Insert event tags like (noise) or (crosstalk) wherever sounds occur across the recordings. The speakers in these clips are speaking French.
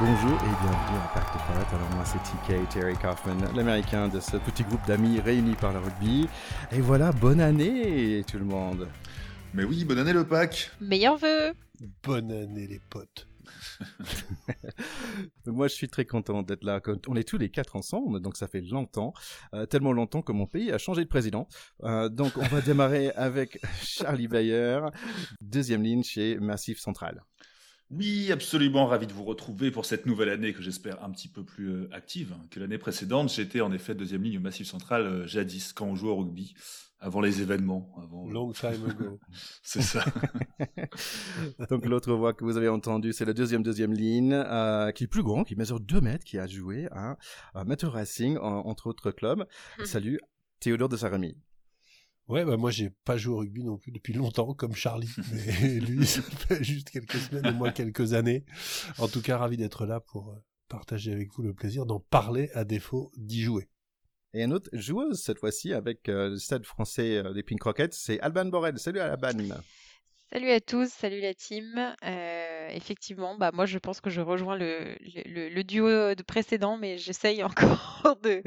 Bonjour et bienvenue à Pack de Pot. Alors moi c'est TK, Terry Kaufman, l'américain de ce petit groupe d'amis réunis par le rugby. Et voilà, bonne année tout le monde. Mais oui, bonne année le pack. Meilleurs vœux. Bonne année les potes. (laughs) Moi, je suis très content d'être là. On est tous les quatre ensemble, donc ça fait longtemps, euh, tellement longtemps que mon pays a changé de président. Euh, donc, on va (laughs) démarrer avec Charlie Bayer, deuxième ligne chez Massif Central. Oui, absolument ravi de vous retrouver pour cette nouvelle année que j'espère un petit peu plus euh, active que l'année précédente. J'étais en effet deuxième ligne au Massif Central jadis quand on jouait au rugby avant les événements. Avant... Long time ago. (laughs) c'est ça. (laughs) Donc l'autre voix que vous avez entendue, c'est la deuxième deuxième ligne, euh, qui est plus grand, qui mesure 2 mètres, qui a joué à, à Racing, entre autres clubs. Hmm. Salut, Théodore de Sarami. Ouais, bah moi j'ai pas joué au rugby non plus depuis longtemps, comme Charlie. (laughs) Mais lui, ça fait juste quelques semaines et moi quelques années. En tout cas, ravi d'être là pour euh, partager avec vous le plaisir d'en parler à défaut d'y jouer. Et une autre joueuse, cette fois-ci, avec euh, le stade français euh, des Pink Rockets, c'est Alban Borel. Salut Alban. Salut à tous, salut la team. Euh, effectivement, bah moi je pense que je rejoins le, le, duo de précédent, mais j'essaye (laughs) encore de,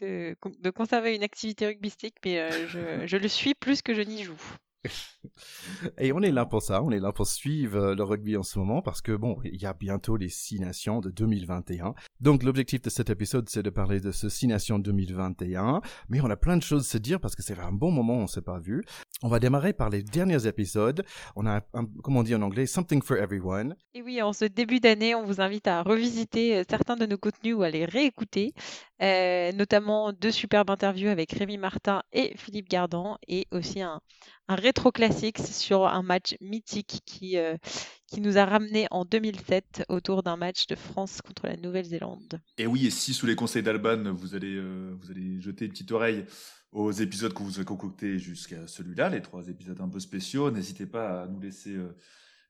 de, de, conserver une activité rugbystique, mais je, (laughs) je le suis plus que je n'y joue. (laughs) Et on est là pour ça, on est là pour suivre le rugby en ce moment parce que bon, il y a bientôt les six nations de 2021. Donc l'objectif de cet épisode, c'est de parler de ce six nations 2021, mais on a plein de choses à se dire parce que c'est un bon moment, on s'est pas vu. On va démarrer par les derniers épisodes. On a, un, comme on dit en anglais, something for everyone. Et oui, en ce début d'année, on vous invite à revisiter euh, certains de nos contenus ou à les réécouter, euh, notamment deux superbes interviews avec Rémi Martin et Philippe Gardan, et aussi un, un rétro classique sur un match mythique qui, euh, qui nous a ramené en 2007 autour d'un match de France contre la Nouvelle-Zélande. Et oui, et si sous les conseils d'Alban, vous allez, vous allez jeter une petite oreille aux épisodes que vous avez concoctés jusqu'à celui-là, les trois épisodes un peu spéciaux. N'hésitez pas à nous laisser euh,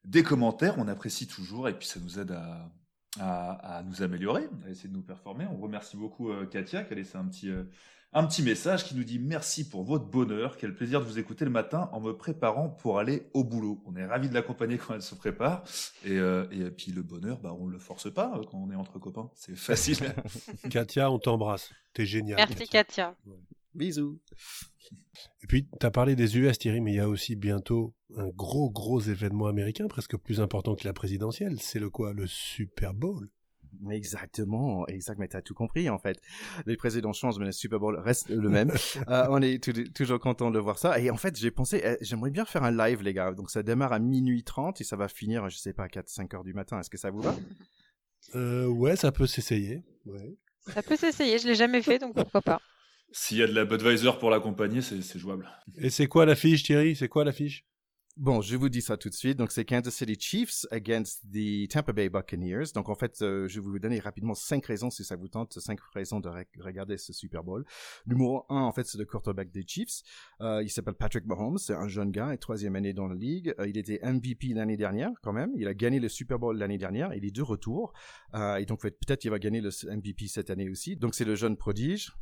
des commentaires, on apprécie toujours et puis ça nous aide à, à, nous améliorer, à essayer de nous performer. On remercie beaucoup euh, Katia qui a laissé un petit, euh, un petit message qui nous dit merci pour votre bonheur, quel plaisir de vous écouter le matin en me préparant pour aller au boulot. On est ravis de l'accompagner quand elle se prépare et, et puis le bonheur, bah, on ne le force pas quand on est entre copains, c'est (laughs) facile. (laughs) Katia, on t'embrasse, t'es génial. Merci Katia. Bisous. Et puis, tu as parlé des US, Thierry, mais il y a aussi bientôt un gros, gros événement américain, presque plus important que la présidentielle. C'est le quoi? Le Super Bowl. Exactement, exactement, tu as tout compris en fait. Les présidents changent, mais le Super Bowl reste le même. (laughs) Euh, on est toujours content de voir ça. Et en fait, j'ai pensé, eh, j'aimerais bien faire un live, les gars. Donc ça démarre à minuit 30 et ça va finir, je sais pas, à 4-5 heures du matin. Est-ce que ça vous va? Euh, Ouais, ça peut s'essayer. Ouais. Ça peut s'essayer, je l'ai jamais fait, donc pourquoi pas. S'il y a de la Budweiser pour l'accompagner, c'est jouable. Et c'est quoi l'affiche, Thierry? C'est quoi l'affiche? Bon, je vous dis ça tout de suite. Donc, c'est Kansas City Chiefs against the Tampa Bay Buccaneers. Donc, en fait, euh, je vais vous donner rapidement cinq raisons, si ça vous tente, cinq raisons de regarder ce Super Bowl. Numéro un, en fait, c'est le quarterback des Chiefs. Euh, il s'appelle Patrick Mahomes. C'est un jeune gars, et troisième année dans la ligue. Euh, il était MVP l'année dernière, quand même. Il a gagné le Super Bowl l'année dernière. Il est de retour. et donc, peut-être il va gagner le MVP cette année aussi. Donc, c'est le jeune prodige.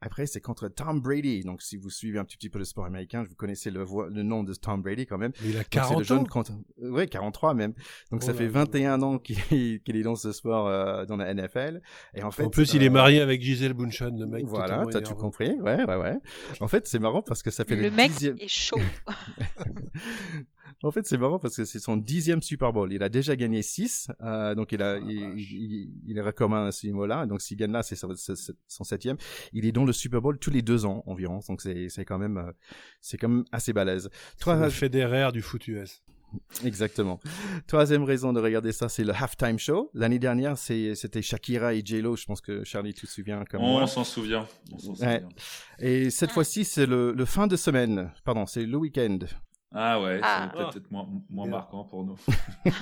Après, c'est contre Tom Brady. Donc, si vous suivez un petit, peu le sport américain, vous connaissez le nom de Tom Brady quand même. Il a 40 le jeune ans Oui, 43 même. Donc ça oh fait 21 ans qu'il est dans ce sport euh, dans la NFL. Et en fait, en plus, il est euh, marié avec Gisèle Bunchen, le mec. Voilà, t'as tout compris. Ouais, ouais, ouais. En fait, c'est marrant parce que ça fait le, le mec est chaud. (laughs) En fait, c'est marrant parce que c'est son dixième Super Bowl. Il a déjà gagné six, euh, donc il a, oh, il, il, est recommandé à ce niveau-là. Donc s'il gagne là, c'est son, septième. Il est dans le Super Bowl tous les deux ans environ. Donc c'est, c'est quand même, euh, c'est quand même assez balèze. Toi, le fédéraire du foot US. Exactement. Troisième raison de regarder ça, c'est le halftime show. L'année dernière, c'était Shakira et J-Lo. Je pense que Charlie, tu te souviens comme On s'en souvient. Et cette fois-ci, c'est le, le, fin de semaine. Pardon, c'est le week-end. Ah ouais, ah. c'est peut-être moins, moins marquant pour nous. (laughs)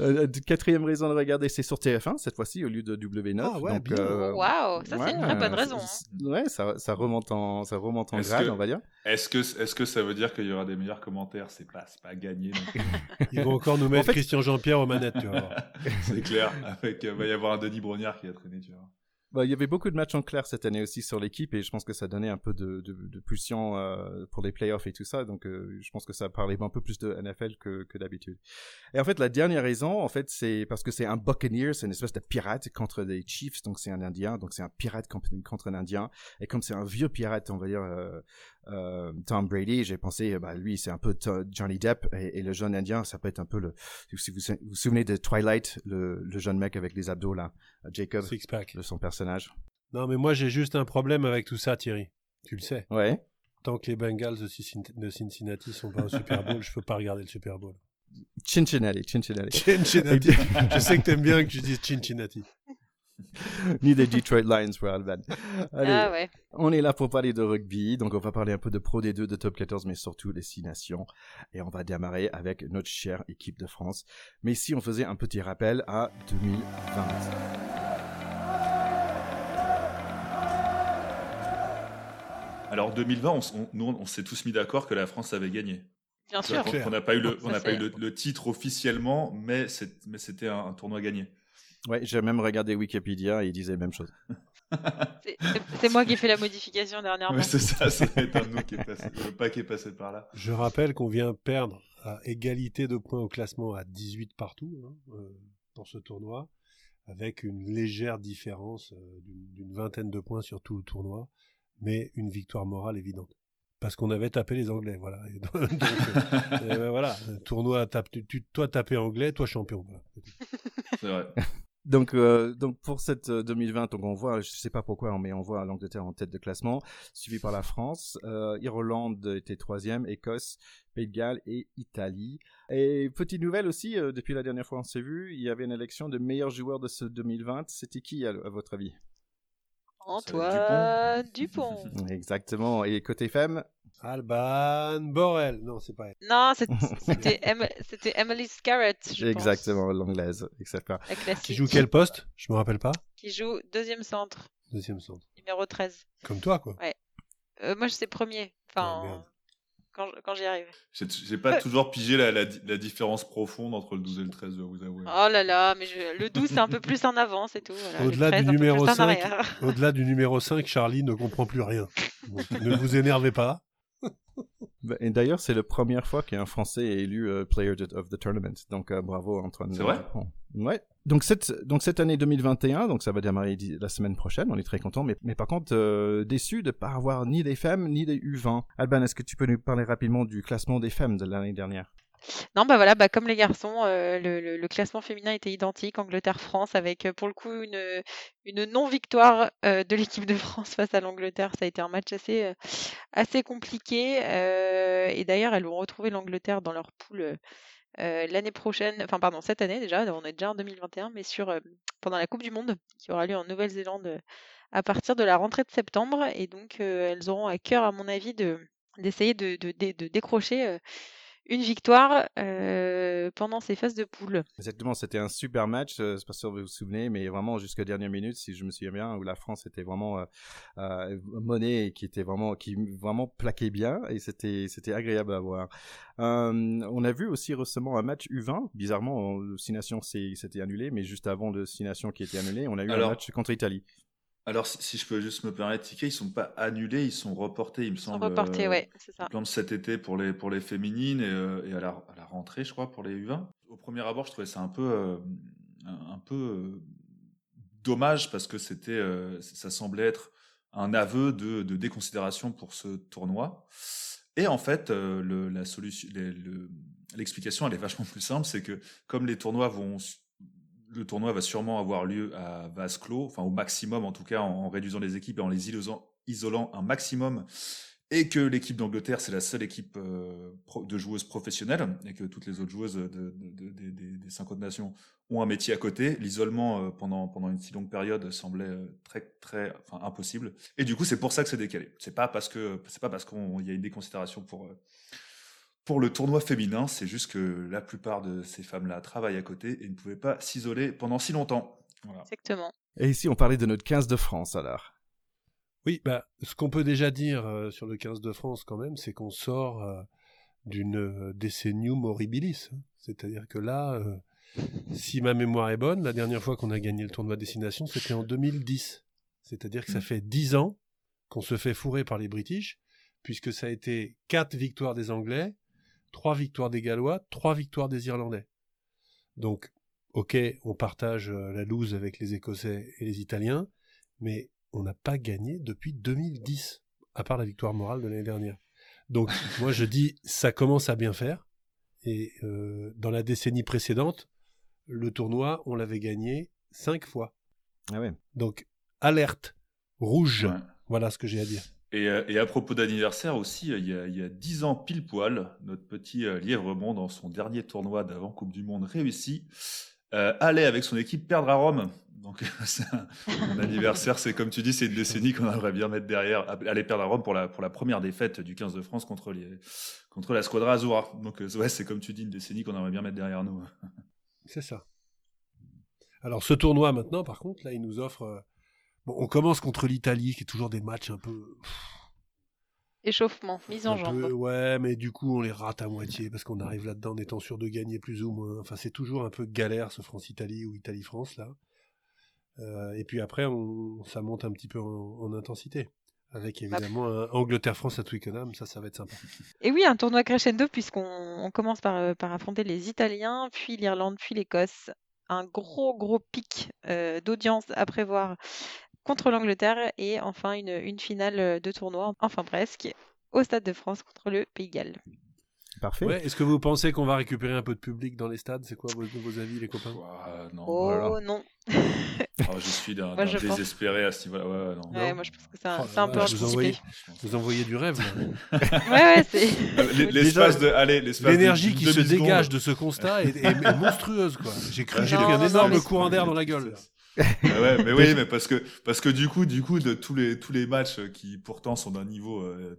Euh, quatrième raison de regarder, c'est sur TF1 cette fois-ci au lieu de W9. Ah ouais, Donc, euh, Waouh, ça c'est une vraie bonne raison. Hein. Ouais, ça, ça, remonte en, ça remonte en grade, on va dire. Est-ce que, est-ce que ça veut dire qu'il y aura des meilleurs commentaires? C'est pas, pas gagné. (laughs) Ils vont encore nous mettre Christian Jean-Pierre aux manettes, tu vois. (laughs) c'est clair. Avec, il va y avoir un Denis Brognard qui a traîné, tu vois. Bah, il y avait beaucoup de matchs en clair cette année aussi sur l'équipe et je pense que ça donnait un peu de, de, de pulsion euh, pour les playoffs et tout ça. Donc euh, je pense que ça parlait un peu plus de NFL que, que d'habitude. Et en fait, la dernière raison, en fait, c'est parce que c'est un Buccaneer, c'est une espèce de pirate contre des Chiefs, donc c'est un Indien, donc c'est un pirate contre un Indien. Et comme c'est un vieux pirate, on va dire euh, euh, Tom Brady, j'ai pensé, bah lui, c'est un peu Johnny Depp et, et, le jeune Indien, ça peut être un peu le. Si vous vous souvenez de Twilight, le, le jeune mec avec les abdos là, Jacob, Six pack. de son personnage. Non, mais moi j'ai juste un problème avec tout ça, Thierry. Tu le sais. Ouais. Tant que les Bengals de Cincin- de Cincinnati sont pas au Super Bowl, je peux pas regarder le Super Bowl. Cincinnati, Cincinnati. Cincinnati. (laughs) je sais que t'aimes bien que je dise Cincinnati. (laughs) Ni des Detroit Lions pour Alban. Allez, Ah ouais. on est là pour parler de rugby, donc on va parler un peu de Pro D2, de Top 14, mais surtout les six nations. Et on va démarrer avec notre chère équipe de France. Mais si on faisait un petit rappel à 2020. Alors 2020, on, on- nous, on s'est tous mis d'accord que la France avait gagné. Bien sûr. qu'on n'a pas eu le, on n'a pas eu le, le titre officiellement, mais c'était un, un tournoi gagné. Ouais, j'ai même regardé Wikipédia et il disait la même chose. (laughs) C'est- c'est- C'est moi qui ai fait la modification dernièrement. Ouais, c'est ça, être un nous qui est passé, le pas qui est passé par là. Je rappelle qu'on vient perdre à égalité de points au classement à 18 partout hein, euh, pour ce tournoi, avec une légère différence euh, d'une vingtaine de points sur tout le tournoi, mais une victoire morale évidente. Parce qu'on avait tapé les Anglais, voilà. Et donc, (laughs) donc, euh, (laughs) voilà, tournoi, tape, tu, tu- toi tapé anglais, toi champion. Voilà. C'est vrai. Donc, euh, donc pour cette euh, 2020, donc on voit, je sais pas pourquoi, mais on voit l'Angleterre en tête de classement, suivi par la France. Euh, Irlande était troisième, Écosse, Pays de Galles et Italie. Et petite nouvelle aussi, euh, depuis la dernière fois on s'est vu, il y avait une élection de meilleur joueur de ce 2020. C'était qui à votre avis? Antoine Dupont. (laughs) Exactement. Et côté femme, Alban Borel, non c'est pas elle. Non, (laughs) c'était Em- c'était Emily Scarrett, je pense. exactement l'anglaise. Qui joue quel poste? Je me rappelle pas. Qui joue deuxième centre, Deuxième centre. numéro 13. Comme toi quoi. Euh, moi, je sais premier. Enfin, merde. Quand, quand j'y arrive. J'ai pas toujours pigé la, la, la différence profonde entre le 12 et le 13, je vous avouer. Oh là là, mais je- le 12, c'est un peu plus en avant, c'est tout. voilà. Au-delà 13, du numéro plus en 5, arrière. (laughs) Au-delà du numéro 5, Charlie ne comprend plus rien. Donc, ne vous énervez pas. Bah, Et d'ailleurs, c'est la première fois qu'un Français est élu euh, Player of the Tournament. Donc euh, bravo Antoine. C'est vrai? Dupont. Ouais. Donc cette donc cette année 2021, donc ça va démarrer la semaine prochaine. On est très content, mais mais par contre euh, déçu de pas avoir ni des femmes ni des U20. Alban, est-ce que tu peux nous parler rapidement du classement des femmes de l'année dernière? Non, bah voilà, bah comme les garçons, euh, le, classement féminin était identique, Angleterre-France, avec euh, pour le coup une, non-victoire euh, de l'équipe de France (laughs) face à l'Angleterre. Ça a été un match assez, compliqué. et d'ailleurs, elles vont retrouver l'Angleterre dans leur poule l'année prochaine, enfin pardon, cette année déjà, on est déjà en 2021, mais sur, pendant la Coupe du Monde qui aura lieu en Nouvelle-Zélande à partir de la rentrée de septembre. Et donc, elles auront à cœur, à mon avis, de d'essayer de, décrocher une victoire euh, pendant ces phases de poule. Exactement, c'était un super match. Euh, c'est pas sûr que vous vous souvenez, mais vraiment jusqu'à dernière minute, si je me souviens bien, où la France était vraiment euh, euh, monnaie et qui était vraiment qui vraiment plaquait bien et c'était c'était agréable à voir. Euh, on a vu aussi récemment un match U20. Bizarrement, le Six Nations s'était annulé, mais juste avant le Six Nations qui était annulé, on a eu Alors- un match contre Italie. Alors, si, si je peux juste me permettre, Ticket, ils sont pas annulés, ils sont reportés, il me Ils sont semble. reportés, euh, ouais, c'est ça. Il me semble cet été pour les, pour les féminines et, euh, et à, la, à la rentrée, je crois, pour les U20. Au premier abord, je trouvais ça un peu, euh, un, un peu euh, dommage parce que c'était, euh, ça semblait être un aveu de, de déconsidération pour ce tournoi. Et en fait, euh, le, la solution, les- le- l'explication, elle est vachement plus simple, c'est que comme les tournois vont, le tournoi va sûrement avoir lieu à vase clos, enfin au maximum en tout cas, en, réduisant les équipes et en les isolant, un maximum, et que l'équipe d'Angleterre c'est la seule équipe euh, de joueuses professionnelles et que toutes les autres joueuses de, de- de- de- des- des 50 nations ont un métier à côté, l'isolement euh, pendant pendant une si longue période semblait euh, très très impossible. Et du coup, c'est pour ça que c'est décalé. C'est pas parce pas parce qu'il y a une déconsidération pour pour le tournoi féminin, c'est juste que la plupart de ces femmes-là travaillent à côté et ne pouvaient pas s'isoler pendant si longtemps. Voilà. Exactement. Et ici, on parlait de notre 15 de France alors. Oui, bah, ce qu'on peut déjà dire euh, sur le 15 de France quand même, c'est qu'on sort euh, d'une euh, décennium horribilis. hein. C'est-à-dire que là, euh, si ma mémoire est bonne, la dernière fois qu'on a gagné le tournoi Destination, c'était en 2010. C'est-à-dire que ça Mm. fait 10 ans qu'on se fait fourrer par les British, puisque ça a été 4 victoires des Anglais, 3 victoires des Gallois, 3 victoires des Irlandais. Donc, ok, on partage euh, la loose avec les Écossais et les Italiens, mais on n'a pas gagné depuis 2010, à part la victoire morale de l'année dernière. Donc, (laughs) moi je dis, ça commence à bien faire. Et euh, dans la décennie précédente, le tournoi, on l'avait gagné 5 fois. Ah ouais. Donc, alerte, rouge, Ouais. voilà ce que j'ai à dire. Et, euh, et à propos d'anniversaire aussi, euh, il y, a, il y a 10 ans pile poil, notre petit euh, Lièvremont, dans son dernier tournoi d'avant Coupe du Monde réussi, allait avec son équipe perdre à Rome. Donc, (laughs) un- anniversaire, c'est comme tu dis, c'est une décennie qu'on aimerait bien mettre derrière. Aller perdre à Rome pour la, première défaite du 15 de France contre, la Squadra Azzurra. Donc, ouais, c'est comme tu dis, une décennie qu'on aimerait bien mettre derrière nous. C'est ça. Alors, ce tournoi maintenant, par contre, là, il nous offre. Bon, on commence contre l'Italie, qui est toujours des matchs un peu. Échauffement, mise en jambe. peu- ouais, mais du coup, on les rate à moitié parce qu'on arrive là-dedans en étant sûr de gagner plus ou moins. Enfin, c'est toujours un peu galère ce France-Italie ou Italie-France là. Euh, et puis après, on, ça monte un petit peu en, en intensité. Avec évidemment un Angleterre-France à Twickenham, ça, ça va être sympa. Et oui, un tournoi crescendo puisqu'on on commence par, euh, par affronter les Italiens, puis l'Irlande, puis l'Écosse. Un gros, gros pic euh, d'audience à prévoir contre l'Angleterre et enfin une, une finale euh, de tournoi, enfin presque, au Stade de France contre le Pays de Galles. Parfait. Ouais, Est-ce que vous pensez qu'on va récupérer un peu de public dans les stades? C'est quoi vos, vos avis, les copains? Ouah, non, Oh voilà. non (laughs) Ah, je suis d'un pense- désespéré à ce niveau-là. Ouais, ouais, non. Ouais, moi je pense que c'est un, Oh un peu vous envoyez- Vous envoyez du rêve. (laughs) Ouais, ouais, L'espace de, allez, L'énergie qui se dégage de ce constat est, est- est monstrueuse. quoi. J'ai cru, j'ai un énorme courant d'air dans la gueule. Là. Ah ouais, mais (laughs) oui, mais parce que parce que du coup, du coup, de tous les tous les matchs qui pourtant sont d'un niveau euh,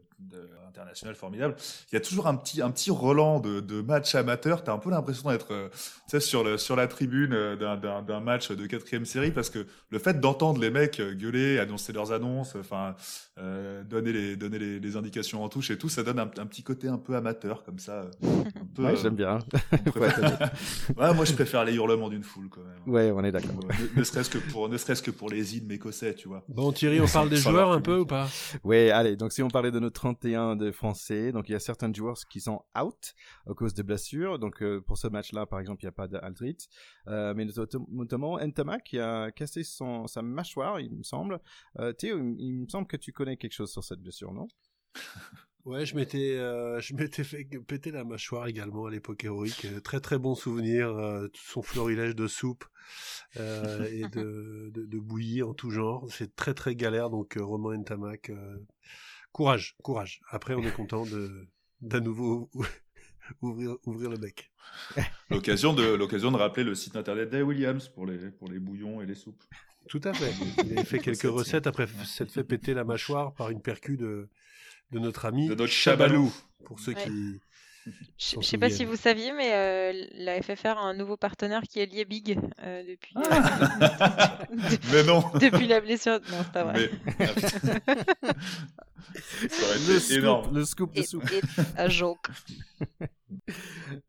international formidable, il y a toujours un petit un petit Roland de, de match amateur. T'as un peu l'impression d'être euh, sur le sur la tribune euh, d'un match de quatrième série parce que le fait d'entendre les mecs euh, gueuler, annoncer leurs annonces, enfin euh, donner les donner les, les indications en touche et tout, ça donne un, un petit côté un peu amateur comme ça. Ouais, euh, j'aime bien. (laughs) ouais, moi je préfère les hurlements d'une foule quand même. Ouais, on est d'accord. Ne, ne serait-ce que pour ne serait-ce que pour les hymnes écossais, tu vois. Bon, Thierry, on (laughs) parle des joueurs un peu ou pas? Ouais, allez, donc si on parlait de nos 31 de Français, donc il y a certains joueurs qui sont out à cause de blessures. Donc euh, pour ce match-là, par exemple, il n'y a pas d'Aldrit. Euh, mais notam- notamment Entama qui a cassé son, sa mâchoire, il me semble. Euh, Théo, il, il me semble que tu connais quelque chose sur cette blessure, non? (laughs) Ouais, je m'étais, euh, je m'étais fait péter la mâchoire également à l'époque héroïque. Très très bon souvenir, euh, tout son florilège de soupe euh, et de, (laughs) de, de bouillie en tout genre. C'est très très galère, donc Romain Ntamak, euh, courage, courage. Après, on est content de d'à nouveau (laughs) ouvrir, ouvrir le bec. L'occasion de l'occasion de rappeler le site internet d'Ay Williams pour les pour les bouillons et les soupes. Tout à fait. Il a fait quelques Recette. recettes après s'être fait péter la mâchoire par une percu de, de notre ami De notre chabalou. Pour ceux Ouais. qui. Je je sais pas si vous saviez, mais euh, la FFR a un nouveau partenaire qui est Liebig euh, depuis, (laughs) Mais non. (laughs) depuis la blessure. Non, c'est pas vrai. Mais (laughs) ça aurait le, scoop, énorme. le scoop de soupe. it's a joke.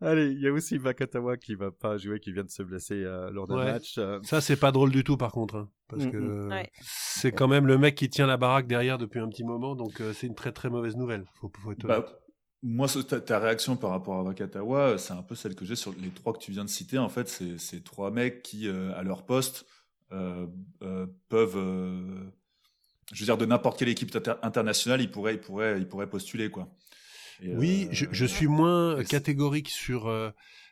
Allez, il y a aussi Vakatawa qui va pas jouer, qui vient de se blesser euh, lors d'un Ouais. match. euh, Ça, c'est pas drôle du tout, par contre. hein, parce Mm, que mm. Ouais. c'est quand même le mec qui tient la baraque derrière depuis un petit moment. Donc, euh, c'est une très très mauvaise nouvelle. Faut, faut être Bah. Moi, ce- ta, ta réaction par rapport à Wakatawa, c'est un peu celle que j'ai sur les trois que tu viens de citer. En fait, c'est c'est trois mecs qui, euh, à leur poste, euh, euh, peuvent, euh, je veux dire, de n'importe quelle équipe inter- internationale, ils pourraient, ils pourraient, ils pourraient postuler, quoi. Et, Oui, euh, je, je suis moins catégorique sur, euh,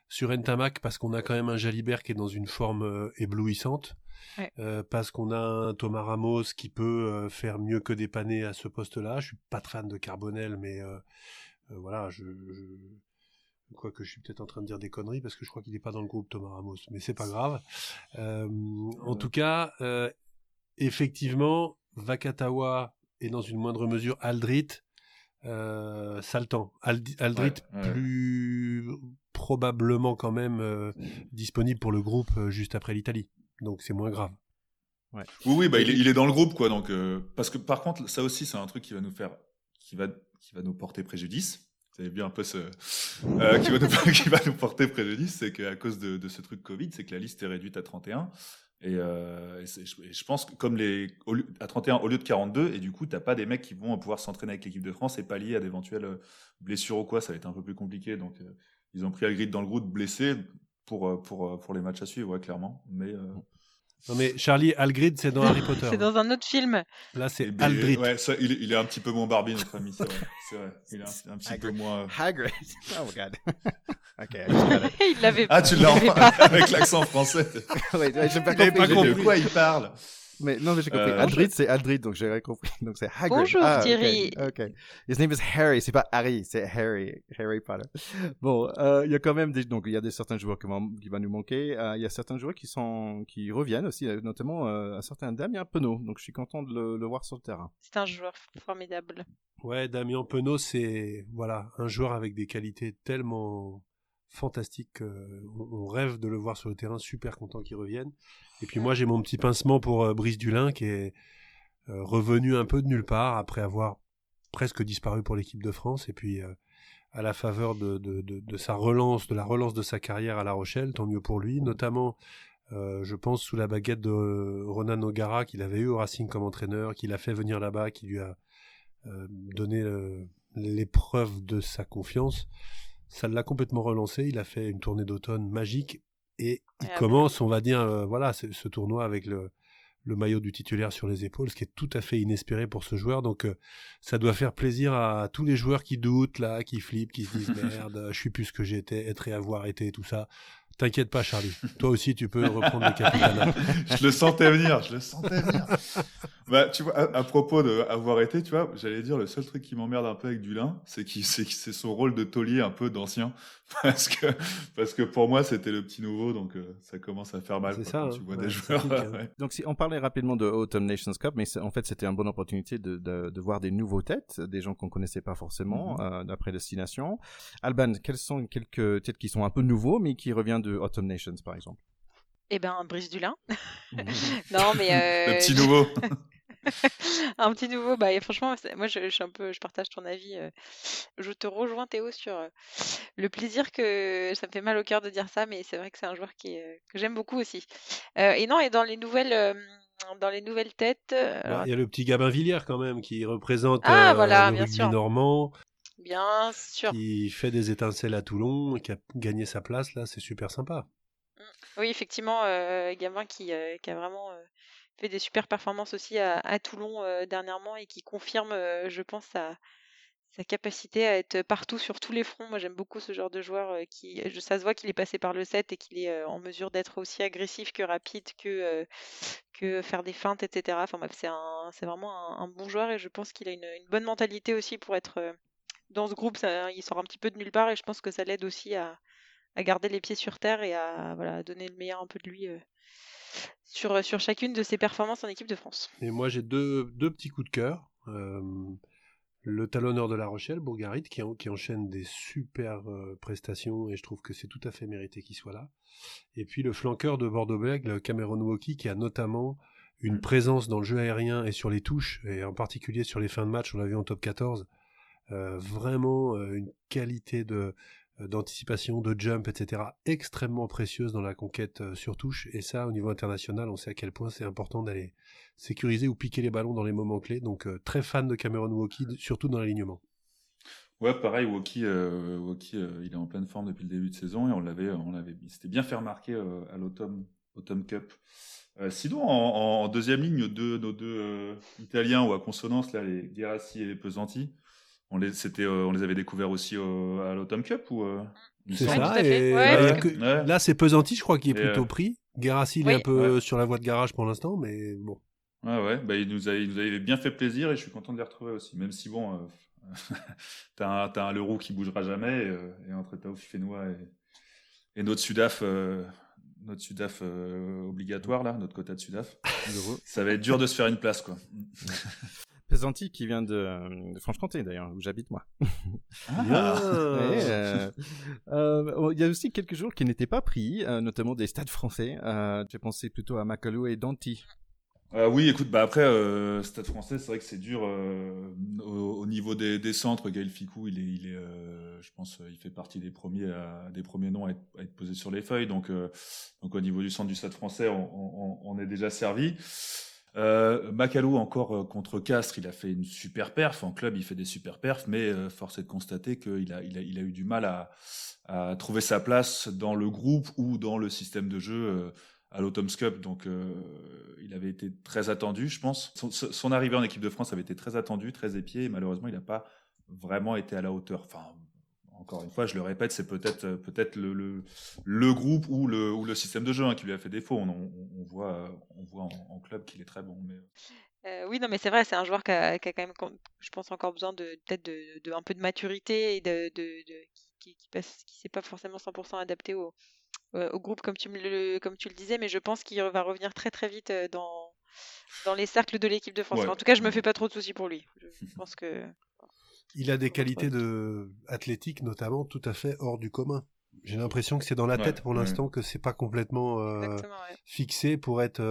sur Ntamak parce qu'on a quand même un Jalibert qui est dans une forme euh, éblouissante. Ouais. Euh, parce qu'on a un Thomas Ramos qui peut euh, faire mieux que dépanner à ce poste-là. Je suis pas fan de Carbonel, mais euh, euh, voilà, je, je... Quoique je suis peut-être en train de dire des conneries parce que je crois qu'il n'est pas dans le groupe Thomas Ramos, mais c'est pas grave. Euh, en tout cas, euh, effectivement, Vakatawa et dans une moindre mesure Aldrit, euh, ça le temps. Ald- Aldrit Ouais, ouais. plus probablement quand même euh, disponible pour le groupe euh, juste après l'Italie. Donc c'est moins grave. Oui, oui, bah, il, est, il est dans le groupe, quoi. Donc, euh, parce que par contre, ça aussi, c'est un truc qui va nous faire, qui va, qui va nous porter préjudice. Vous avez bien un peu ce, euh, qui, va nous, (laughs) porter préjudice, c'est qu'à cause de, ce truc Covid, c'est que la liste est réduite à 31. Et, euh, et je, pense que comme les à 31 au lieu de 42, et du coup, t'as pas des mecs qui vont pouvoir s'entraîner avec l'équipe de France et pallier à d'éventuelles euh, blessures ou quoi. Ça va être un peu plus compliqué. Donc, ils ont pris Algrid dans le groupe blessé pour, pour, pour les matchs à suivre, clairement. Mais euh, Non mais Charlie Algrid, c'est dans Harry Potter. (laughs) C'est dans un autre film. Là, c'est ben, Aldrit. ouais, ça, il, est- il est un petit peu moins Barbie, notre ami. C'est vrai. (laughs) C'est vrai. Il est un, un petit peu Hagrid. moins. (laughs) Hagrid. Oh my god. ok, il l'avait Ah, tu l'as enfin avec l'accent français. Ouais, ouais, pas compris. pas compris de quoi il parle. Mais non, mais j'ai compris. Euh, Aldrid, c'est Aldrid, donc j'ai compris. (laughs) Donc c'est Hagrid. Bonjour, ah, Thierry. Ok. His name is Harry. C'est pas Harry, c'est Harry. Harry Potter. Bon, euh, il y a quand même des, donc il y a des certains joueurs qui vont, qui vont nous manquer. Euh, Il y a certains joueurs qui sont, qui reviennent aussi, euh, notamment euh, un certain Damien Penaud. Donc je suis content de le, le voir sur le terrain. C'est un joueur formidable. Ouais, Damien Penaud, c'est voilà un joueur avec des qualités tellement fantastiques qu'on on rêve de le voir sur le terrain. Super content qu'il revienne. Et puis moi, j'ai mon petit pincement pour euh, Brice Dulin qui est euh, revenu un peu de nulle part après avoir presque disparu pour l'équipe de France. Et puis euh, à la faveur de, de, de, de sa relance, de la relance de sa carrière à La Rochelle, tant mieux pour lui, notamment. euh, je pense sous la baguette de Ronan O'Gara qu'il avait eu au Racing comme entraîneur, qu'il a fait venir là-bas, qui lui a euh, donné euh, l'épreuve de sa confiance. Ça l'a complètement relancé. Il a fait une tournée d'automne magique et il Ah, commence, on va dire, euh, voilà, ce, ce tournoi avec le, le maillot du titulaire sur les épaules, ce qui est tout à fait inespéré pour ce joueur. Donc, euh, ça doit faire plaisir à tous les joueurs qui doutent là, qui flippent, qui se disent (laughs) merde, je suis plus ce que j'étais, être et avoir été, tout ça. T'inquiète pas, Charlie. Toi aussi, tu peux reprendre le capitana. (laughs) je le sentais venir, je le sentais venir. bah, tu vois, à, à propos d'avoir été, tu vois, j'allais dire, le seul truc qui m'emmerde un peu avec Dulin, c'est c'est son rôle de taulier un peu d'ancien. (laughs) Parce que, parce que pour moi, c'était le petit nouveau, donc euh, ça commence à faire mal. C'est quoi, ça, quand hein. tu vois Ouais, des joueurs. hein. (laughs) ouais. Donc si on parlait rapidement de Autumn Nations Cup, mais en fait c'était une bonne opportunité de, de, de voir des nouveaux têtes, des gens qu'on connaissait pas forcément Mhm. euh, d'après destination. Alban, quels sont quelques têtes qui sont un peu nouveaux mais qui reviennent de Autumn Nations par exemple Eh ben, Brice Dulin. (laughs) non, mais. Le euh, petit nouveau. (laughs) un petit nouveau, bah, et franchement, moi je, je suis un peu, je partage ton avis. euh, je te rejoins Théo sur euh, le plaisir que ça me fait mal au cœur de dire ça, mais c'est vrai que c'est un joueur qui, est- que j'aime beaucoup aussi. Euh, et non, et dans les nouvelles, euh, dans les nouvelles têtes, alors, Il y a le petit Gabin Villiers quand même qui représente Ah, euh, voilà, le bien rugby sûr. normand, bien sûr. qui fait des étincelles à Toulon, et qui a gagné sa place là, c'est super sympa. Oui, effectivement, euh, Gavin qui, euh, qui a vraiment euh, fait des super performances aussi à, à Toulon euh, dernièrement et qui confirme, je pense, sa, sa capacité à être partout sur tous les fronts. Moi, j'aime beaucoup ce genre de joueur qui, je, ça se voit qu'il est passé par le 7 et qu'il est en mesure d'être aussi agressif que rapide, que, que faire des feintes, etc. Enfin bref, c'est vraiment un, un bon joueur et je pense qu'il a une, une bonne mentalité aussi pour être dans ce groupe. Ça- il sort un petit peu de nulle part et je pense que ça l'aide aussi à, à garder les pieds sur terre et à voilà, donner le meilleur un peu de lui euh, sur, sur chacune de ses performances en équipe de France. Et moi j'ai deux, deux petits coups de cœur. Euh, le talonneur de La Rochelle, Bourgarit, qui, en- qui enchaîne des super euh, prestations et je trouve que c'est tout à fait mérité qu'il soit là. Et puis le flanqueur de Bordeaux-Bègles, Cameron Woki, qui a notamment une présence dans le jeu aérien et sur les touches, et en particulier sur les fins de match, on l'a vu en top 14, euh, vraiment euh, une qualité de euh, d'anticipation, de jump, etc., extrêmement précieuse dans la conquête euh, sur touche. Et ça, au niveau international, on sait à quel point c'est important d'aller sécuriser ou piquer les ballons dans les moments clés. Donc euh, très fan de Cameron Woki, surtout dans l'alignement. Ouais, pareil, Woki, euh, euh, il est en pleine forme depuis le début de saison et on l'avait, on l'avait, il s'était bien fait remarquer euh, à l'automne, cup. Euh, sinon, en, deuxième ligne, nos deux, euh, Italiens ou à consonance là, les Guerassi et les Pesanti, on les, c'était, euh, on les avait découverts aussi au- à l'automne cup ou euh, C'est Ouais, ça. Et Ouais, que- ouais. là, c'est Pesanti, je crois, qui est Et, plutôt euh, pris. Gerassi, il est un peu Ouais. sur la voie de garage pour l'instant, mais bon. Ouais, ouais, bah, il, nous a, il nous avait bien fait plaisir et je suis content de les retrouver aussi. Même si, bon, euh, (laughs) t'as un, t'as un Leroux qui bougera jamais et, euh, et entre Taouf Fénois et, et notre Sudaf, euh, notre Sudaf euh, obligatoire, là, notre quota de Sudaf, ça va être dur de se faire une place, quoi. Pesanti qui vient de, euh, de Franche-Comté d'ailleurs, où j'habite moi. Ah. (laughs) Euh, euh, il y a aussi quelques jours qui n'étaient pas pris, euh, notamment des stades français. Euh, J'ai pensé plutôt à Macalou et Danti. Euh, oui, écoute, bah après, euh, Stade français, c'est vrai que c'est dur euh, au, niveau des, centres. Gaël Ficou, il est, il est je pense, il fait partie des premiers, des premiers noms à être, à posés sur les feuilles. Donc, donc au niveau du centre du Stade français, on, est déjà servi. Macalou encore contre Castres, il a fait une super perf. En club, il fait des super perfs, mais force est de constater qu'il a, il a, eu du mal à, trouver sa place dans le groupe ou dans le système de jeu à l'Autumn Cup, donc euh, il avait été très attendu, je pense. Son, arrivée en équipe de France avait été très attendue, très épiée, et malheureusement, il n'a pas vraiment été à la hauteur. Encore une fois, je le répète, c'est peut-être peut-être le, le, groupe ou le, ou le système de jeu hein, qui lui a fait défaut. On, on, voit, on voit en, club qu'il est très bon. Mais... Euh, oui, non, mais c'est vrai, c'est un joueur qui a, qui a, quand même, je pense, encore besoin de peut-être de, de, un peu de maturité et de, de, de qui, qui, qui, qui s'est pas forcément 100% adapté au, euh, au groupe comme tu, le, comme tu le disais, mais je pense qu'il va revenir très très vite euh, dans, dans les cercles de l'équipe de France. En tout cas, je me fais pas trop de soucis pour lui. Je (laughs) pense que. Il a des qualités de athlétique, notamment, tout à fait hors du commun. J'ai l'impression que c'est dans la tête pour l'instant, que c'est pas complètement euh, fixé pour être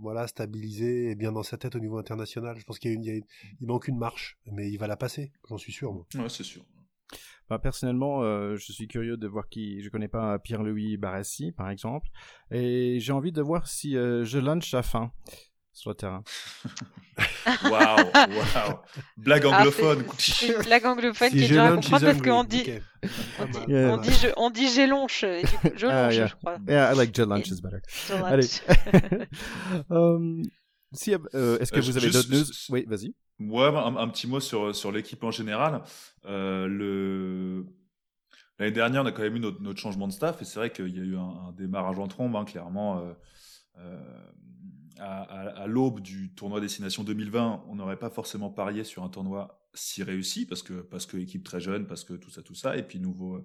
voilà stabilisé et bien dans sa tête au niveau international. Je pense qu'il il manque une marche, mais il va la passer, j'en suis sûr. Moi. Ouais, c'est sûr. Bah, personnellement, euh, je suis curieux de voir qui. Je connais pas Pierre-Louis Barassi, par exemple, et j'ai envie de voir si euh, je lunch à faim sur le terrain. (laughs) Waouh, waouh. Blague ah, anglophone. une blague anglophone qui est dure à comprendre parce qu'on dit, on dit, on dit, je, on dit j'ai lonche, je ah, lonche, je crois. Yeah, I like je lunch is better. Allez. (laughs) um, si, euh, Est-ce que vous avez d'autres news? Oui, vas-y. Ouais, un, petit mot sur, sur l'équipe en général. Euh, le... L'année dernière, on a quand même eu notre, notre changement de staff et c'est vrai qu'il y a eu un, démarrage en trombe, hein, clairement. Euh, euh, à, l'aube du tournoi Destination 2020, on n'aurait pas forcément parié sur un tournoi si réussi parce que parce que équipe très jeune, parce que tout ça, tout ça, et puis nouveau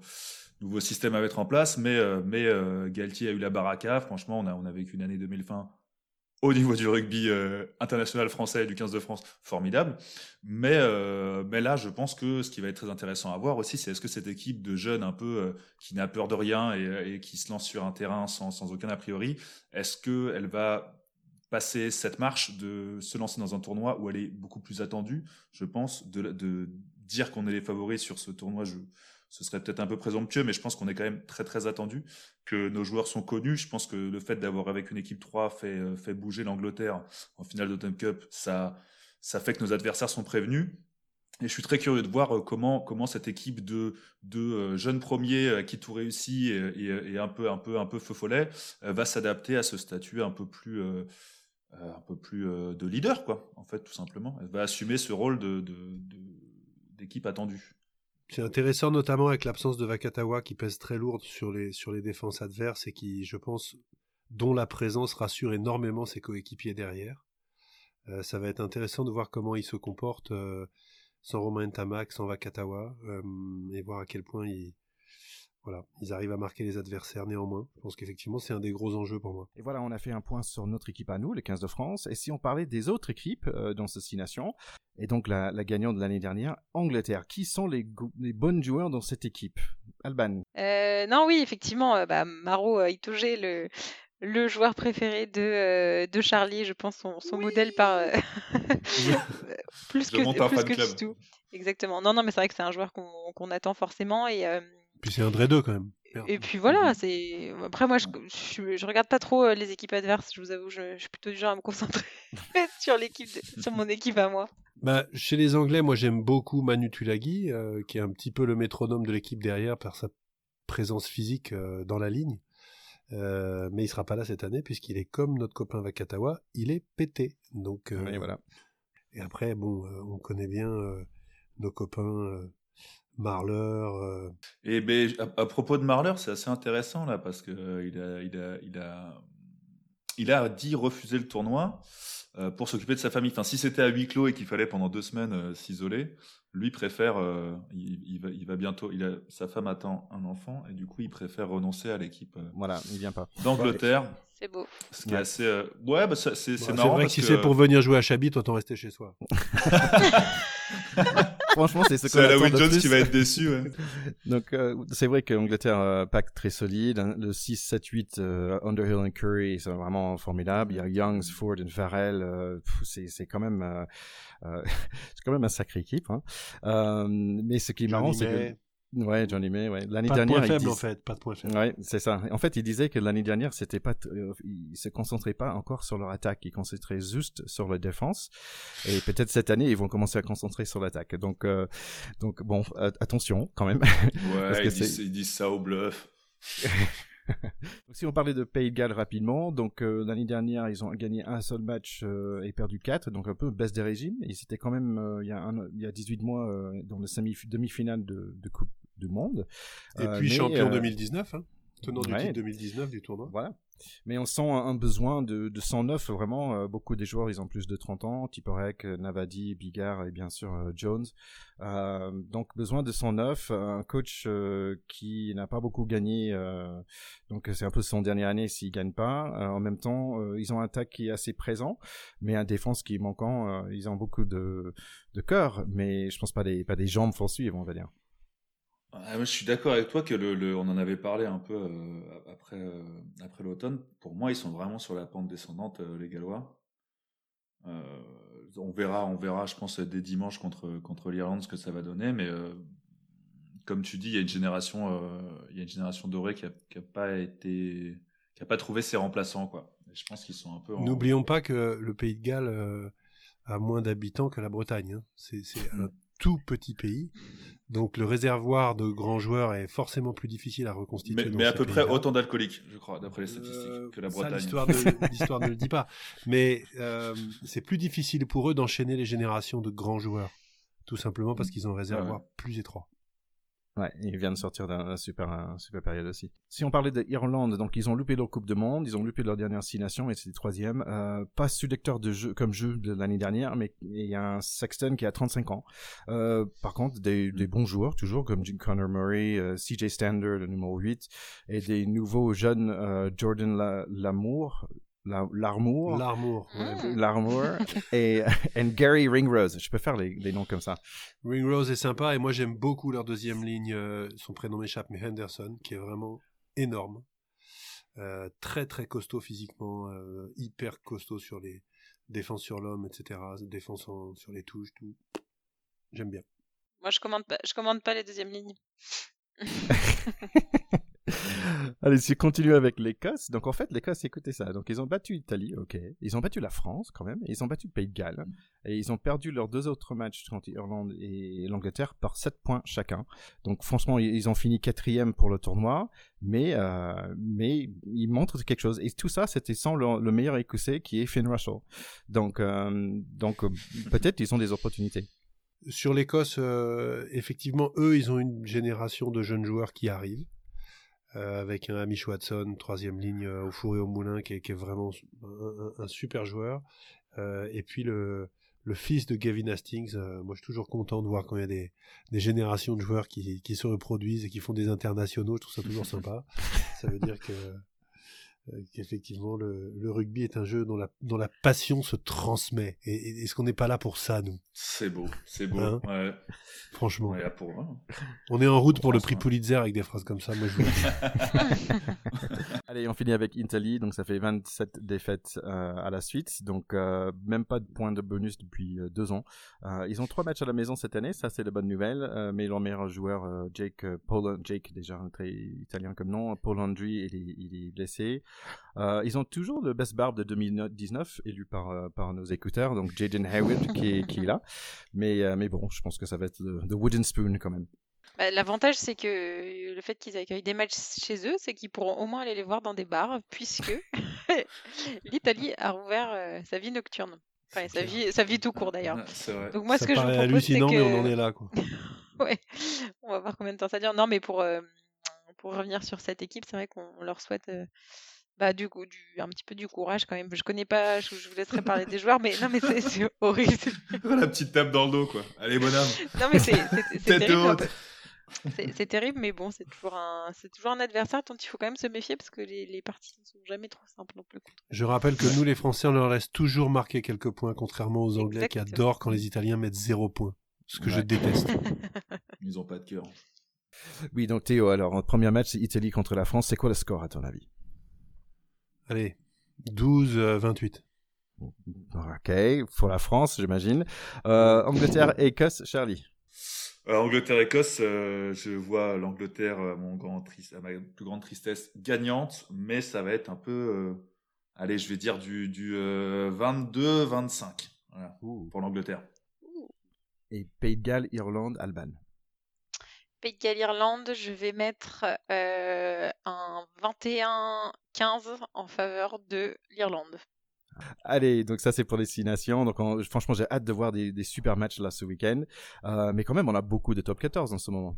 nouveau système à mettre en place. Mais mais Galtier a eu la baraka. Franchement, on a on a vécu une année 2020 au niveau du rugby euh, international français du 15 de France, formidable. Mais, euh, mais là, je pense que ce qui va être très intéressant à voir aussi, c'est est-ce que cette équipe de jeunes un peu euh, qui n'a peur de rien et, et, qui se lance sur un terrain sans, sans aucun a priori, est-ce qu'elle va passer cette marche de se lancer dans un tournoi où elle est beaucoup plus attendue, je pense, de, dire qu'on est les favoris sur ce tournoi. Ce serait peut-être un peu présomptueux, mais je pense qu'on est quand même très très attendu, que nos joueurs sont connus. Je pense que le fait d'avoir avec une équipe 3 fait, euh, fait bouger l'Angleterre en finale d'Autumn Cup, ça, fait que nos adversaires sont prévenus. Et je suis très curieux de voir euh, comment, cette équipe de, euh, jeunes premiers qui tout réussit et, et, un peu un peu un peu feu follet va s'adapter à ce statut un peu plus un peu plus de leader quoi en fait tout simplement. Elle va assumer ce rôle d'équipe attendue. C'est intéressant notamment avec l'absence de Vakatawa qui pèse très lourde sur les, défenses adverses et qui, je pense, dont la présence rassure énormément ses coéquipiers derrière. Euh, ça va être intéressant de voir comment il se comporte euh, sans Romain Tamac, sans Vakatawa, euh, et voir à quel point il, voilà, ils arrivent à marquer les adversaires néanmoins. Je pense qu'effectivement, c'est un des gros enjeux pour moi. Et voilà, on a fait un point sur notre équipe à nous, les 15 de France. Et si on parlait des autres équipes euh, dans ces six nations, et donc la, gagnante de l'année dernière, Angleterre, qui sont les, les bonnes joueurs dans cette équipe? Alban euh, Non, oui, effectivement, euh, bah, Maro Itoge, le, le joueur préféré de, de Charlie, je pense, son, son modèle par (laughs) (laughs) plus que, plus que tout. Exactement. Non, non, mais c'est vrai que c'est un joueur qu'on attend forcément et puis c'est André 2 quand même. Et puis voilà, c'est. Après, moi, je, je, regarde pas trop euh, les équipes adverses, je vous avoue, je, suis plutôt du genre à me concentrer (laughs) sur l'équipe, sur mon équipe à moi. Bah, chez les Anglais, moi j'aime beaucoup Manu Tulagi, euh, qui est un petit peu le métronome de l'équipe derrière par sa présence physique euh, dans la ligne. mais il sera pas là cette année puisqu'il est comme notre copain Vakatawa, il est pété. Donc et voilà. Et après, bon, on connaît bien nos copains Marleur. Euh. Et ben, à, propos de Marleur, c'est assez intéressant là parce que euh, il, a, il, a, il, a, il a dit refuser le tournoi euh, pour s'occuper de sa famille. Enfin, si c'était à huis clos et qu'il fallait pendant deux semaines s'isoler, lui préfère. Il, va, il va bientôt. Il a, sa femme attend un enfant et du coup, il préfère renoncer à l'équipe. voilà, il vient pas. D'Angleterre. C'est beau. Ce qui est assez. Ouais, bah, c'est, c'est, marrant. C'est vrai que si c'est pour venir jouer à Chabit, autant rester chez soi. (laughs) (laughs) Franchement, c'est ce qu'on attend Halloween de Jones plus. qui va être déçu. ouais. (laughs) Donc, euh, c'est vrai qu'Angleterre, euh, pack très solide. hein. Le 6, 7, 8, euh, Underhill et Curry, c'est vraiment formidable. Il y a Youngs, Ford et Farrell. euh, c'est, quand même, euh, euh, (laughs) c'est quand même un sacré équipe. Hein. Euh, mais ce qui est marrant, c'est que, ouais, Johnny May, ouais. L'année Pas de dernière, point ils faible en fait, pas de point faible. Ouais, c'est ça. En fait, il disait que l'année dernière, c'était pas, t- euh, ils se concentraient pas encore sur leur attaque, ils concentraient juste sur la défense. Et peut-être cette année, ils vont commencer à concentrer sur l'attaque. Donc, euh, donc bon, attention quand même. (laughs) Parce Ouais, que ils disent, ils ça au bluff. (laughs) Donc, si on parlait de Pays de Galles rapidement, donc euh, l'année dernière, ils ont gagné un seul match euh, et perdu quatre, donc un peu baisse des régimes. Et c'était quand même euh, il y a un, il y a 18 mois euh, dans le semi demi-finale de, de Coupe du Monde. Et Euh, puis mais, champion euh, 2019, hein, tenant du titre 2019 du tournoi. Voilà. Mais on sent un, besoin de, de 109, vraiment. euh, beaucoup des joueurs, ils ont plus de 30 ans. Tiporek, euh, Navadi, Bigard et bien sûr euh, Jones. Euh, donc besoin de 109. Un coach euh, qui n'a pas beaucoup gagné. euh, donc c'est un peu son dernière année s'il gagne pas. Euh, en même temps, euh, ils ont un attaque qui est assez présent, mais un défense qui est manquant. Euh, ils ont beaucoup de, de cœur, mais je pense pas des, pas des jambes pour suivre, on va dire. Ah, moi, je suis d'accord avec toi que le, le- on en avait parlé un peu euh, après, euh, après l'automne. Pour moi, ils sont vraiment sur la pente descendante, euh, les Gallois. On verra, on verra, je pense, dès dimanche contre, contre l'Irlande ce que ça va donner. Mais comme tu dis, il y a une génération, il y a une génération dorée qui a, qui a pas été, qui a pas trouvé ses remplaçants, quoi. Et je pense qu'ils sont un peu. en- N'oublions pas que le Pays de Galles a moins d'habitants que la Bretagne. hein. C'est c'est un tout petit pays. Donc le réservoir de grands joueurs est forcément plus difficile à reconstituer. Mais, à peu près autant d'alcooliques, je crois, d'après les statistiques, Euh, que la Bretagne. l'histoire ne, (laughs) l'histoire ne le dit pas. Mais euh, c'est plus difficile pour eux d'enchaîner les générations de grands joueurs. Tout simplement parce qu'ils ont un réservoir plus étroit. Ouais, ils viennent de sortir d'un super, super période aussi. Si on parlait de Irlande, donc ils ont loupé leur Coupe de Monde, ils ont loupé leur dernière six nations et c'est troisième. Euh, pas sélecteur de jeu comme jeu de l'année dernière, mais il y a un Sexton qui a 35 ans. Euh, par contre, des, bons joueurs toujours comme Jim Connor Murray, euh, CJ Stander, le numéro 8, et des nouveaux jeunes euh, Jordan La- Lamour, La- Larmour. L'armour. Ah. ouais. Larmour (laughs) et, and Gary Ringrose. Je peux faire les, les noms comme ça. Ringrose est sympa et moi j'aime beaucoup leur deuxième ligne. euh, son prénom m'échappe, mais Henderson, qui est vraiment énorme. Euh, très très costaud physiquement, euh, hyper costaud sur les défenses sur l'homme, etc. Défense en- sur les touches, tout. J'aime bien. Moi, je commande pas, je commande pas les deuxièmes lignes. (laughs) Allez, si on continue avec l'Écosse. Donc, en fait, l'Écosse, écoutez ça. Donc, ils ont battu l'Italie, ok. Ils ont battu la France, quand même. Ils ont battu le Pays de Galles. Et ils ont perdu leurs deux autres matchs contre l'Irlande et l'Angleterre par 7 points chacun. Donc, franchement, ils ont fini quatrième pour le tournoi. Mais, euh, mais ils montrent quelque chose. Et tout ça, c'était sans le, le meilleur Écossais qui est Finn Russell. Donc, euh, donc euh, peut-être ils ont des opportunités. Sur l'Écosse, euh, effectivement, eux, ils ont une génération de jeunes joueurs qui arrivent. euh, avec un Amish Watson, troisième ligne euh, au four et au moulin, qui est, qui est vraiment un, un- super joueur. Euh, et puis le, le fils de Gavin Hastings, euh, moi je suis toujours content de voir quand il y a des, des générations de joueurs qui, qui se reproduisent et qui font des internationaux, je trouve ça toujours (laughs) sympa. Ça veut dire que qu'effectivement le, le rugby est un jeu dont la, dont la passion se transmet. Et, et est-ce qu'on n'est pas là pour ça, nous? C'est beau, c'est beau. Hein? ouais. Franchement. On est là pour. On est en route pour le prix Pulitzer avec des phrases comme ça. Moi, je vous le dis. (laughs) Allez, on finit avec Italie. Donc, ça fait 27 défaites euh, à la suite. Donc, euh, même pas de points de bonus depuis euh, deux ans. Euh, ils ont trois matchs à la maison cette année. Ça, c'est la bonne nouvelle. Euh, mais leur meilleur joueur, euh, Jake euh, Paul, Jake, déjà un très italien comme nom, Paul il est, il est blessé. Euh, ils ont toujours le best barbe de 2019, élu par, euh, par nos écouteurs. Donc, Jaden Hayward qui est, qui est là. Mais, euh, mais bon, je pense que ça va être the, the wooden spoon quand même. Bah, L'avantage, c'est que le fait qu'ils accueillent des matchs chez eux, c'est qu'ils pourront au moins aller les voir dans des bars, puisque (laughs) l'Italie a rouvert euh, sa vie nocturne. Enfin, sa vie, sa vie tout court d'ailleurs. Ouais, c'est vrai. Donc moi, ça ce que je vous propose, c'est hallucinant, que... mais on en est là. Quoi. (laughs) Ouais, on va voir combien de temps ça dure. Non, mais pour, euh, pour revenir sur cette équipe, c'est vrai qu'on leur souhaite euh, bah, du coup, du, un petit peu du courage quand même. Je connais pas, je, je vous laisserai parler des joueurs, mais non, mais c'est- c'est (laughs) horrible. La petite tape dans le dos, quoi. Allez, bonhomme. Non, mais c'est c'est- c'est Tête terrible. C'est c'est terrible, mais bon, c'est toujours un, c'est toujours un adversaire dont il faut quand même se méfier parce que les, les parties ne sont jamais trop simples non plus. Je rappelle que nous, les Français, on leur laisse toujours marquer quelques points, contrairement aux Anglais qui adorent quand les Italiens mettent zéro point. ce que je déteste. (laughs) Ils ont pas de cœur. Oui, donc Théo, alors, en premier match, c'est Italie contre la France. C'est quoi le score, à ton avis? Allez, 12-28. Ok, pour la France, j'imagine. Euh, Angleterre, Écosse, Charlie. Euh, Angleterre-Écosse, euh, je vois l'Angleterre, euh, mon grand triste, à ma plus grande tristesse, gagnante, mais ça va être un peu, euh, allez, je vais dire du, du 22-25 voilà, pour l'Angleterre. Et Pays de Galles, Irlande, Alban. Pays de Galles, Irlande, je vais mettre euh, un 21-15 en faveur de l'Irlande. Allez, donc ça c'est pour nations. Donc on- franchement, j'ai hâte de voir des, des super matchs là ce week-end. Euh, mais quand même, on a beaucoup de top 14 en ce moment.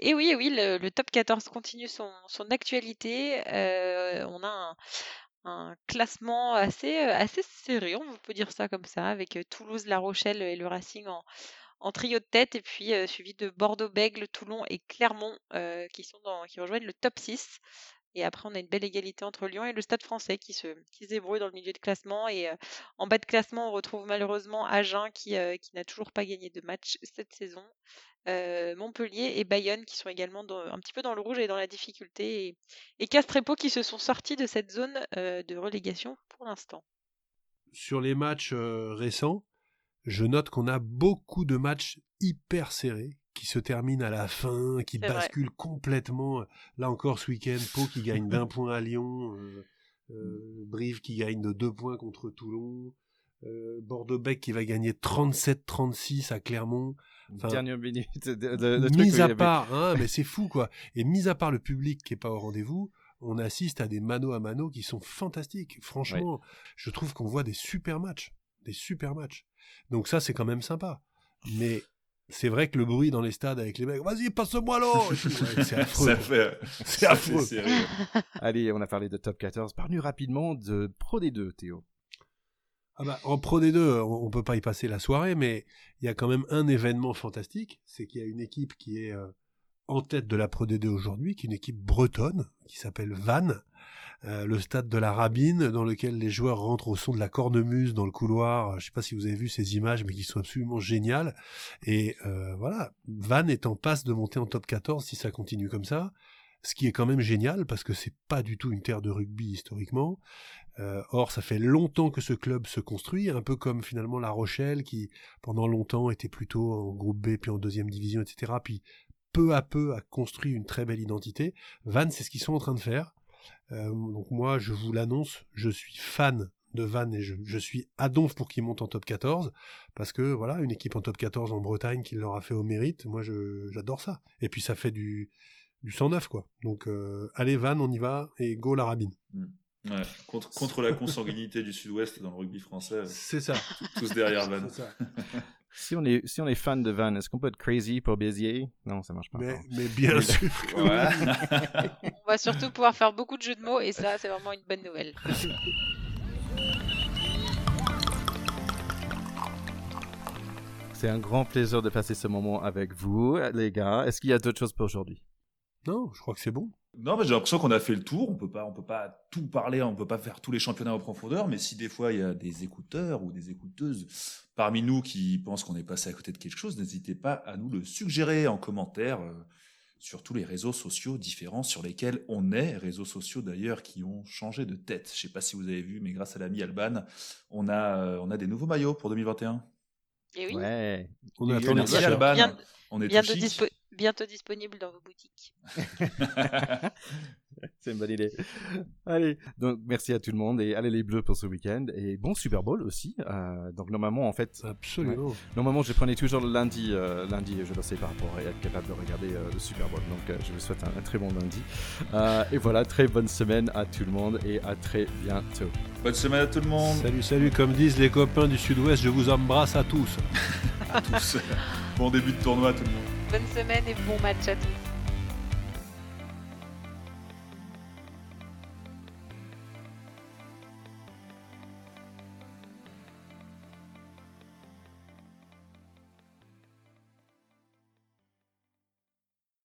Et oui, et oui, le, le top 14 continue son, son actualité. Euh, on a un, un classement assez, assez serré, on peut dire ça comme ça, avec Toulouse, La Rochelle et le Racing en, en trio de tête, et puis suivi de Bordeaux, Bègle, Toulon et Clermont qui, rejoignent le top 6. Et après, on a une belle égalité entre Lyon et le Stade français qui se, qui se débrouille dans le milieu de classement. Et en bas de classement, on retrouve malheureusement Agen qui, qui n'a toujours pas gagné de match cette saison. Montpellier et Bayonne qui sont également un petit peu dans le rouge et dans la difficulté. Et, et Castrepo qui se sont sortis de cette zone de relégation pour l'instant. Sur les matchs récents, je note qu'on a beaucoup de matchs hyper serrés qui se terminent à la fin, qui vrai. basculent complètement. Là encore ce week-end, Pau qui gagne d'un (laughs) point à Lyon, euh, euh, Brive qui gagne de deux points contre Toulon, euh, Bordeaux-Bec qui va gagner 37-36 à Clermont. Enfin, Dernière minute de, mis à part, hein, mais c'est fou quoi. Et mis à part le public qui est pas au rendez-vous, on assiste à des mano à mano qui sont fantastiques. Franchement, je trouve qu'on voit des super matchs, des super matchs. Donc ça, c'est quand même sympa. Mais c'est vrai que le bruit dans les stades avec les mecs, vas-y, passe-moi l'eau. C'est (laughs) affreux. Fait, C'est. (laughs) Allez, on a parlé de top 14. Parle-nous rapidement de Pro D2, Théo. Ah bah, en Pro D2, on, on peut pas y passer la soirée, mais il y a quand même un événement fantastique, c'est qu'il y a une équipe qui est euh, en tête de la Pro D2 aujourd'hui, qui est une équipe bretonne, qui s'appelle Vannes, euh, le stade de la Rabine, dans lequel les joueurs rentrent au son de la cornemuse dans le couloir. Je sais pas si vous avez vu ces images, mais qui sont absolument géniales. Et euh, voilà, Vannes est en passe de monter en top 14 si ça continue comme ça. Ce qui est quand même génial parce que c'est pas du tout une terre de rugby historiquement. Euh, or, ça fait longtemps que ce club se construit, un peu comme finalement La Rochelle, qui pendant longtemps était plutôt en groupe B, puis en deuxième division, etc. Puis peu à peu a construit une très belle identité. Vannes, c'est ce qu'ils sont en train de faire. Euh, donc moi, je vous l'annonce, je suis fan de Vannes et je, je suis à donf pour qu'ils montent en top 14 parce que voilà une équipe en top 14 en Bretagne qui leur a fait au mérite moi j'adore ça et puis ça fait du du 109 quoi donc euh, allez Vannes on y va et go la rabine Ouais, contre, contre la consanguinité du Sud-Ouest dans le rugby français, c'est ça tous derrière Van. Ça. (laughs) Si on est, si on est fan de Van, est-ce qu'on peut être crazy pour Béziers Non, ça marche pas. mais, bien sûr (laughs) que oui. Ouais. On va surtout pouvoir faire beaucoup de jeux de mots et ça, c'est vraiment une bonne nouvelle. C'est un grand plaisir de passer ce moment avec vous, les gars. Est-ce qu'il y a d'autres choses pour aujourd'hui? Non je crois que c'est bon Non, mais j'ai l'impression qu'on a fait le tour. On peut pas, on peut pas tout parler, on peut pas faire tous les championnats en profondeur. Mais si des fois il y a des écouteurs ou des écouteuses parmi nous qui pensent qu'on est passé à côté de quelque chose, n'hésitez pas à nous le suggérer en commentaire euh, sur tous les réseaux sociaux différents sur lesquels on est. Réseaux sociaux d'ailleurs qui ont changé de tête. Je sais pas si vous avez vu, mais grâce à l'ami Alban, on a, euh, on a des nouveaux maillots pour 2021. Et oui, Ouais. on Et. Alban. Bien- on est chic. dispo- bientôt disponible dans vos boutiques. (laughs) C'est une bonne idée. Allez, donc merci à tout le monde et allez les Bleus pour ce week-end et bon Super Bowl aussi. Euh, donc normalement en fait, absolument normalement je prenais toujours le lundi, euh, lundi et je le sais par rapport à être capable de regarder euh, le Super Bowl. Donc euh, je vous souhaite un, un très bon lundi. Euh, et voilà, très bonne semaine à tout le monde et à très bientôt. Bonne semaine à tout le monde. salut salut comme disent les copains du sud-ouest je vous embrasse à tous (laughs) à tous. bon début de tournoi à tout le monde. Bonne semaine et bon match à tous.